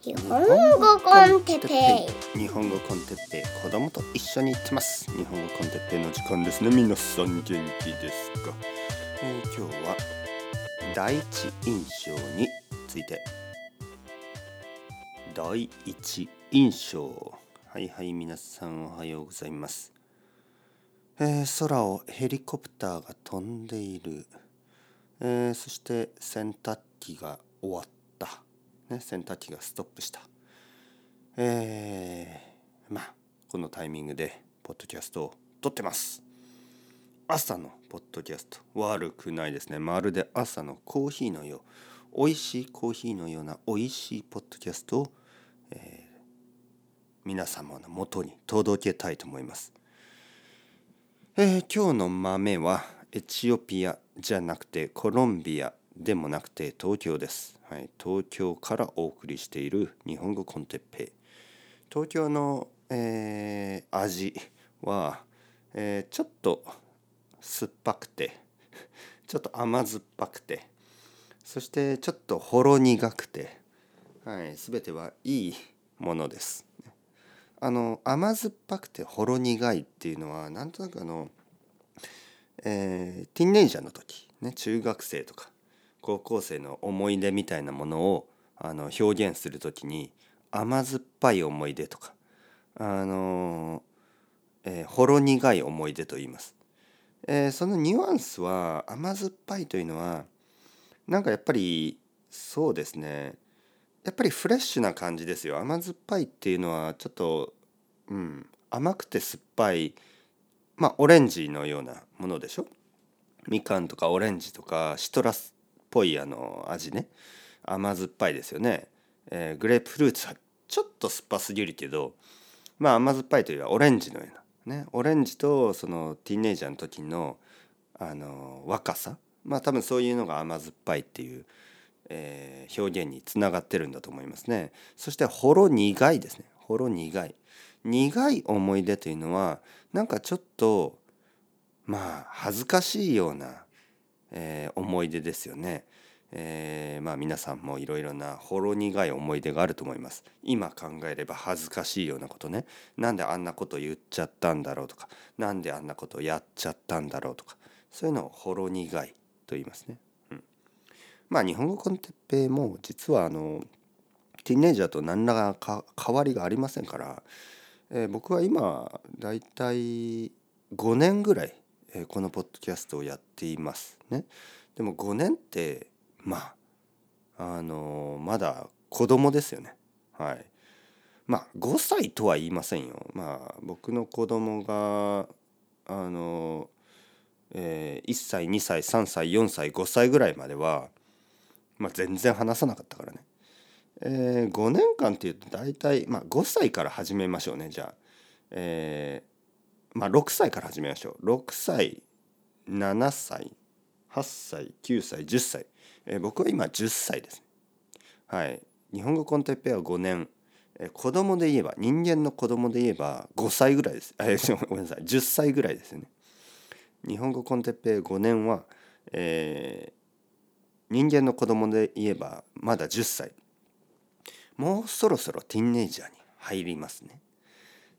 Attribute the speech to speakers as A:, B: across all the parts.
A: 日本語コンテッペイ
B: 日本語コンテッペイ子供と一緒に行ってます日本語コンテッペイの時間ですね。皆さん元気ですか、えー今日は第一印象について。第一印象。はいはい皆さんおはようございます、えー空をヘリコプターが飛んでいる、えーそして洗濯機が終わった、ね、洗濯機がストップした。えーまあこのタイミングでポッドキャストを撮ってます。朝のポッドキャスト。悪くないですね。まるで朝のコーヒーのよう美味しいコーヒーのような美味しいポッドキャストを、えー皆様のもとに届けたいと思います、えー今日の豆はエチオピアじゃなくてコロンビア。でもなくて東京です、はい、東京からお送りしている日本語コンテッペイ。東京の、えー味は、えーちょっと酸っぱくて ちょっと甘酸っぱくてそしてちょっとほろ苦くて、はい、全てはいいものです。あの甘酸っぱくてほろ苦いっていうのはなんとなくあの、えーティンエイジャーの時、ね、中学生とか高校生の思い出みたいなものをあの表現する時に甘酸っぱい思い出とかあの、えーほろ苦い思い出と言います。えーそのニュアンスは甘酸っぱいというのはなんかやっぱりそうですね。やっぱりフレッシュな感じですよ。甘酸っぱいっていうのはちょっと、うん、甘くて酸っぱいまあオレンジのようなものでしょ？みかんとかオレンジとかシトラスぽいあの味ね。甘酸っぱいですよね、えーグレープフルーツはちょっと酸っぱすぎるけどまあ甘酸っぱいというよりはオレンジのような。ね。オレンジとそのティーンエイジャーの時のあの若さ。まあ多分そういうのが甘酸っぱいっていう、えー表現につながってるんだと思いますね。そしてほろ苦いですね。ほろ苦い。苦い思い出というのはなんかちょっとまあ恥ずかしいような、えー思い出ですよね。えーまあ皆さんもいろいろなほろ苦い思い出があると思います。今考えれば恥ずかしいようなことね。なんであんなこと言っちゃったんだろうとか、なんであんなことやっちゃったんだろうとか、そういうのをほろ苦いと言いますね。うん、まあ日本語コンテッペも実はあのティーンエイジャーと何らか変わりがありませんから、えー僕は今だいたい5年ぐらい、えーこのポッドキャストをやっていますね。でも5年ってまああのーまだ子供ですよね。はい。まあ5歳とは言いませんよ。まあ僕の子供があのーえー1歳2歳3歳4歳5歳ぐらいまでは、まあ、全然話さなかったからね。えー5年間っていうと大体、まあ、5歳から始めましょうねじゃあ、えーまあ、6歳から始めましょう。6歳7歳8歳9歳10歳、えー僕は今10歳です。はい。日本語コンテッペは5年、えー子供で言えば人間の子供で言えば5歳ぐらいです。えー ごめんなさい。10歳ぐらいですね。日本語コンテッペイ5年は、えー人間の子供で言えばまだ10歳。もうそろそろティーンエイジャーに入りますね。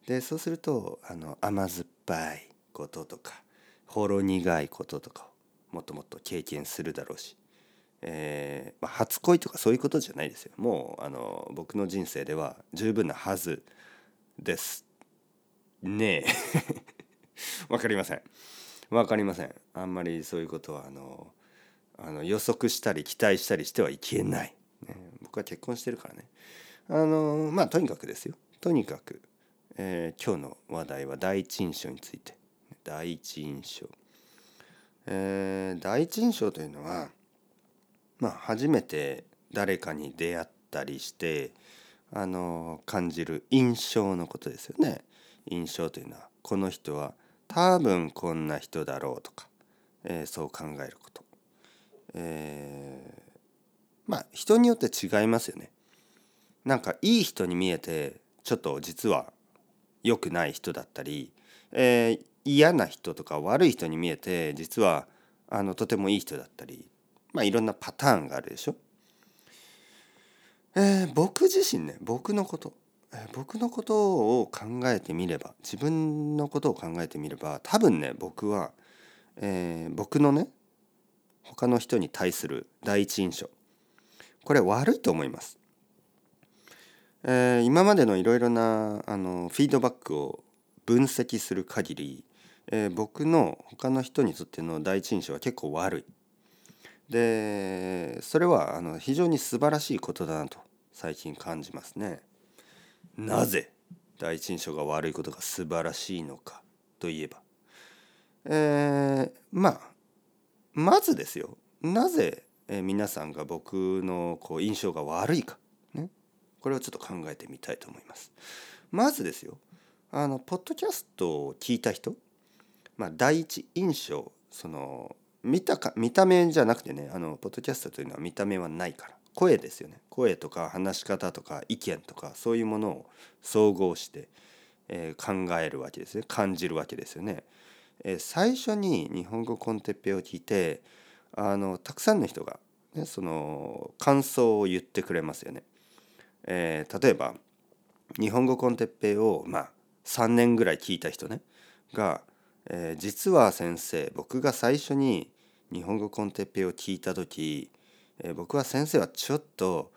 B: でそうするとあの甘酸っぱいこととかほろ苦いこととかをもっともっと経験するだろうし、えーまあ、初恋とかそういうことじゃないですよ。もうあの僕の人生では十分なはずです。ねえ わかりません。わかりません。あんまりそういうことはあのあの予測したり期待したりしてはいけない。ね、僕は結婚してるからね。あのまあとにかくですよ。とにかく、えー今日の話題は第一印象について。第一印象。えー第一印象というのは、まあ初めて誰かに出会ったりして、あの感じる印象のことですよね。印象というのはこの人は多分こんな人だろうとか、えーそう考えること。えーまあ人によって違いますよね。なんかいい人に見えてちょっと実は良くない人だったり、えー嫌な人とか悪い人に見えて実はあのとてもいい人だったりまあいろんなパターンがあるでしょ。えー、僕自身ね僕のこと、えー、僕のことを考えてみれば自分のことを考えてみれば多分ね僕は、えー、僕のね他の人に対する第一印象これ悪いと思います。えー、今までのいろいろなあのフィードバックを分析する限り、えー、僕の他の人にとっての第一印象は結構悪い。でそれはあの非常に素晴らしいことだなと最近感じますね。なぜ第一印象が悪いことが素晴らしいのかといえば、えー、まあまずですよなぜ皆さんが僕のこう印象が悪いかこれをちょっと考えてみたいと思います。まずですよあのポッドキャストを聞いた人、まあ、第一印象その見たか見た目じゃなくてねあのポッドキャストというのは見た目はないから声ですよね声とか話し方とか意見とかそういうものを総合して、えー、考えるわけですね感じるわけですよね。えー、最初に日本語コンテッペを聞いてあのたくさんの人が、ね、その感想を言ってくれますよね。えー、例えば日本語コンテッペイをまあ3年ぐらい聞いた人ねが、えー、実は先生僕が最初に日本語コンテッペイを聞いた時、えー、僕は先生はちょっと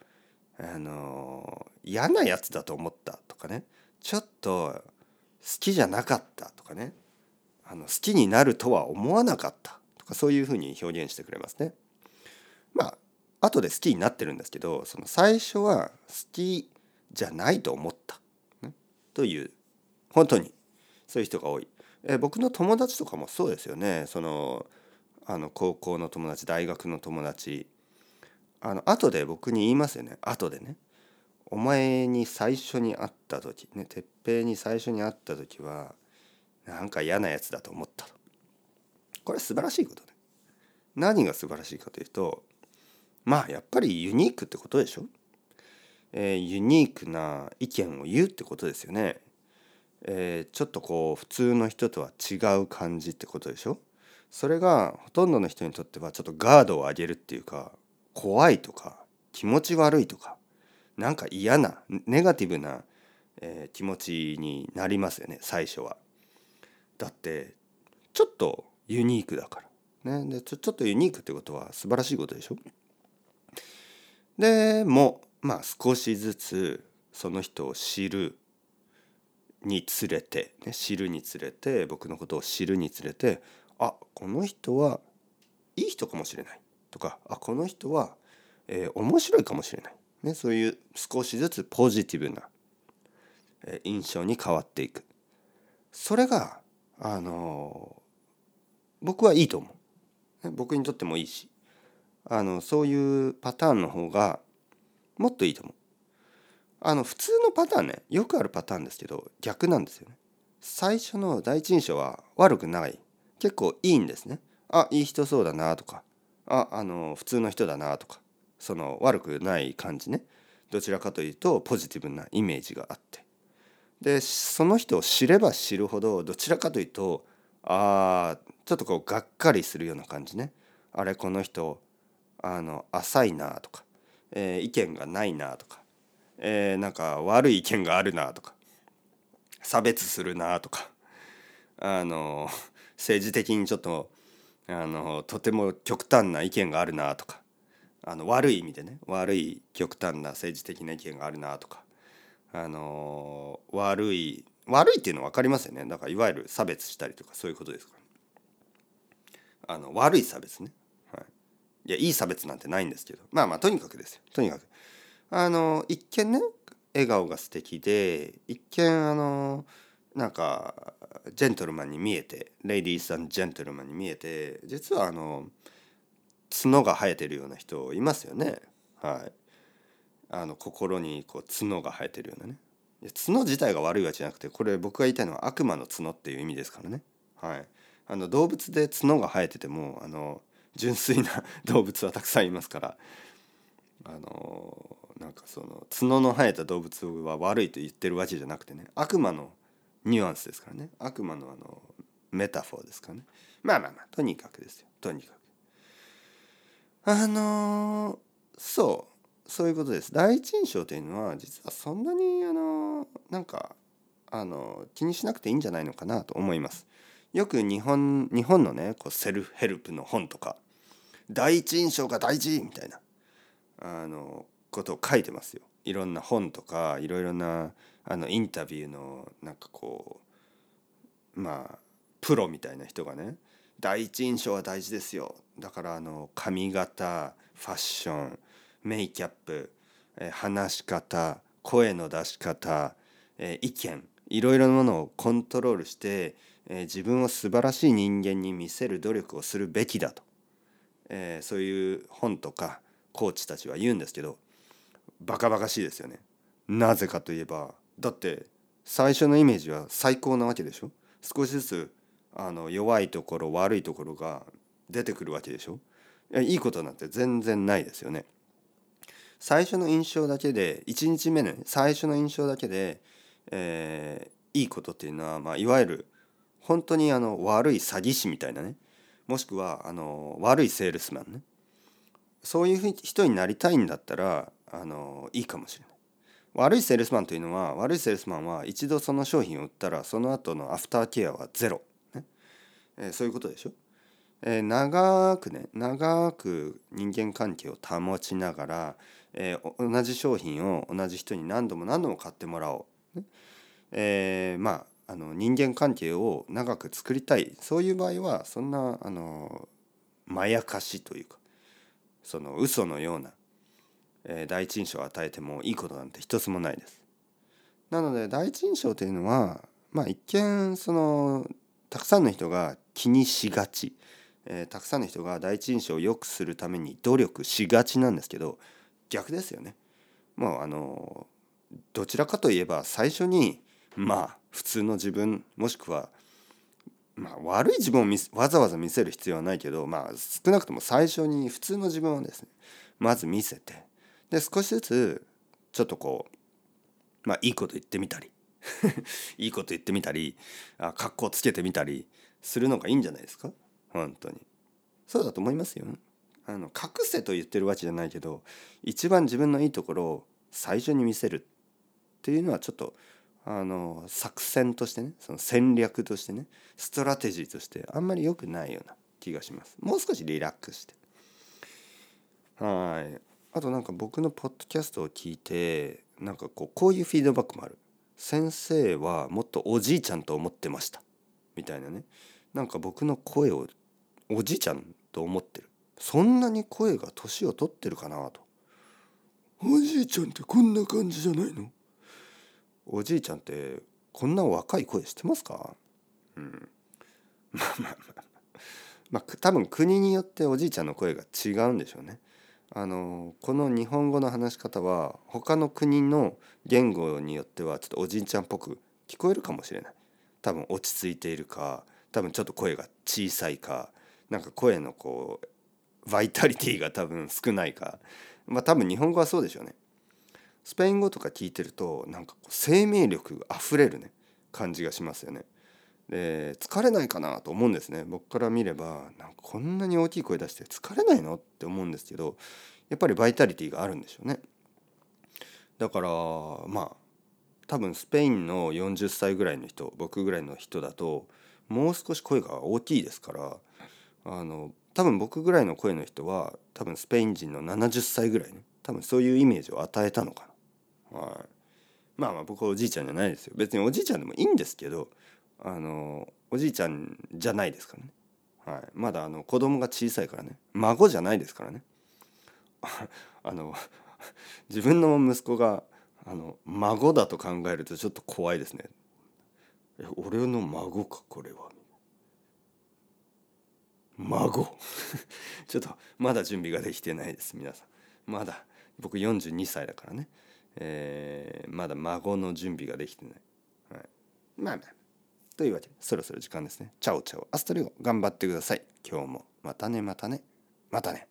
B: あのー、嫌なやつだと思ったとかねちょっと好きじゃなかったとかねあの好きになるとは思わなかったとかそういうふうに表現してくれますね。まあ後で好きになってるんですけどその最初は好きじゃないと思った、ね、という本当にそういう人が多い。え僕の友達とかもそうですよね。そのあの高校の友達大学の友達。あの後で僕に言いますよね。後でね。お前に最初に会った時。ね鉄平に最初に会った時はなんか嫌なやつだと思ったと。これ素晴らしいことね何が素晴らしいかというとまあやっぱりユニークってことでしょ、えー、ユニークな意見を言うってことですよね、えー、ちょっとこう普通の人とは違う感じってことでしょ？それがほとんどの人にとってはちょっとガードを上げるっていうか怖いとか気持ち悪いとかなんか嫌なネガティブな、えー、気持ちになりますよね最初は。だってちょっとユニークだから。ね、でちょちょっとユニークってことは素晴らしいことでしょ？でもまあ少しずつその人を知るにつれて、ね、知るにつれて僕のことを知るにつれてあこの人はいい人かもしれないとかあこの人は、えー、面白いかもしれない、ね、そういう少しずつポジティブな、えー、印象に変わっていく。それがあのー、僕はいいと思う、ね、僕にとってもいいし。あのそういうパターンの方がもっといいと思う。あの普通のパターンねよくあるパターンですけど逆なんですよね。最初の第一印象は悪くない結構いいんですね。あいい人そうだなとかああの普通の人だなとかその悪くない感じねどちらかというとポジティブなイメージがあってでその人を知れば知るほどどちらかというとあちょっとこうがっかりするような感じねあれこの人あの浅いなとか、えー、意見がないなとか、えー、なんか悪い意見があるなとか差別するなとかあの政治的にちょっとあのとても極端な意見があるなとかあの悪い意味でね悪い極端な政治的な意見があるなとかあの悪い悪いっていうのは分かりますよね。だからいわゆる差別したりとかそういうことですから、あの悪い差別ね。いやいい差別なんてないんですけど。まあまあとにかくですよ。とにかく。あの一見ね笑顔が素敵で一見あのなんかジェントルマンに見えてレイディーさんジェントルマンに見えて実はあの角が生えてるような人いますよね。はい。あの心にこう角が生えてるようなね。角自体が悪いわけじゃなくてこれ僕が言いたいのは悪魔の角っていう意味ですからね。はい。あの動物で角が生えててもあの純粋な動物はたくさんいますからあのなんかその角の生えた動物は悪いと言ってるわけじゃなくてね悪魔のニュアンスですからね。悪魔のあのmetaphor ですからね。まあまあまあとにかくですよ。とにかく。あのそう。そういうことです。第一印象というのは実はそんなにあのなんかあの気にしなくていいんじゃないのかなと思います。よく日本日本のねこうセルフヘルプの本とか第一印象が大事みたいなあのことを書いてますよ。いろんな本とかいろいろなあのインタビューのなんかこうまあプロみたいな人がね第一印象は大事ですよ。だからあの髪型ファッションメイキャップ、え話し方声の出し方、え意見いろいろなものをコントロールして、え自分を素晴らしい人間に見せる努力をするべきだと、えそういう本とかコーチたちは言うんですけどバカバカしいですよね。なぜかといえばだって最初のイメージは最高なわけでしょ？少しずつあの弱いところ悪いところが出てくるわけでしょ？いいことなんて全然ないですよね。最初の印象だけで1日目の最初の印象だけで、えー、いいことっていうのは、まあ、いわゆる本当にあの悪い詐欺師みたいなねもしくはあの悪いセールスマンね。そういう人になりたいんだったらあのいいかもしれない。悪いセールスマンというのは悪いセールスマンは一度その商品を売ったらその後のアフターケアはゼロ、ね。えー、そういうことでしょ、えー、長くね長く人間関係を保ちながら、えー、同じ商品を同じ人に何度も何度も買ってもらおう、ね。えー、まああの人間関係を長く作りたいそういう場合はそんなあのまやかしというかその嘘のようなえー、第一印象を与えてもいいことなんて一つもないです。なので第一印象というのはまあ一見そのたくさんの人が気にしがち、えー、たくさんの人が第一印象を良くするために努力しがちなんですけど逆ですよね。もうあのどちらかといえば最初にまあ普通の自分もしくはまあ、悪い自分をわざわざ見せる必要はないけど、まあ、少なくとも最初に普通の自分をですねまず見せてで少しずつちょっとこうまあいいこと言ってみたり いいこと言ってみたりあ格好つけてみたりするのがいいんじゃないですか？本当に。そうだと思いますよ。あの隠せと言ってるわけじゃないけど一番自分のいいところを最初に見せるっていうのはちょっとあの作戦としてねその戦略としてねストラテジーとしてあんまり良くないような気がします。もう少しリラックスして。はい。あとなんか僕のポッドキャストを聞いてなんかこうこういうフィードバックもある。先生はもっとおじいちゃんと思ってました。みたいなね。なんか僕の声をおじいちゃんと思ってる。そんなに声が年を取ってるかなと。おじいちゃんってこんな感じじゃないの？おじいちゃんってこんな若い声してますか？うん。まあまあまあまあ。多分国によっておじいちゃんの声が違うんでしょうね。あのこの日本語の話し方は他の国の言語によってはちょっとおじいちゃんっぽく聞こえるかもしれない。多分落ち着いているか多分ちょっと声が小さいかなんか声のこうバイタリティが多分少ないか。まあ多分日本語はそうでしょうね。スペイン語とか聞いてるとなんか生命力あふれるね感じがしますよね。で疲れないかなと思うんですね。僕から見ればなんかこんなに大きい声出して疲れないの？って思うんですけどやっぱりバイタリティがあるんでしょうね。だからまあ多分スペインの40歳ぐらいの人僕ぐらいの人だともう少し声が大きいですからあの多分僕ぐらいの声の人は多分スペイン人の70歳ぐらいね多分そういうイメージを与えたのかな。はい、まあまあ僕はおじいちゃんじゃないですよ。別におじいちゃんでもいいんですけどあのおじいちゃんじゃないですからね、はい、まだあの子供が小さいからね。孫じゃないですからね。あの自分の息子があの孫だと考えるとちょっと怖いですね。え俺の孫かこれは。孫。ちょっとまだ準備ができてないです皆さん。まだ僕42歳だからね、えー、まだ孫の準備ができてない、はい、まあまあというわけでそろそろ時間ですね。チャオチャオアストレゴ頑張ってください。今日もまたねまたねまたね。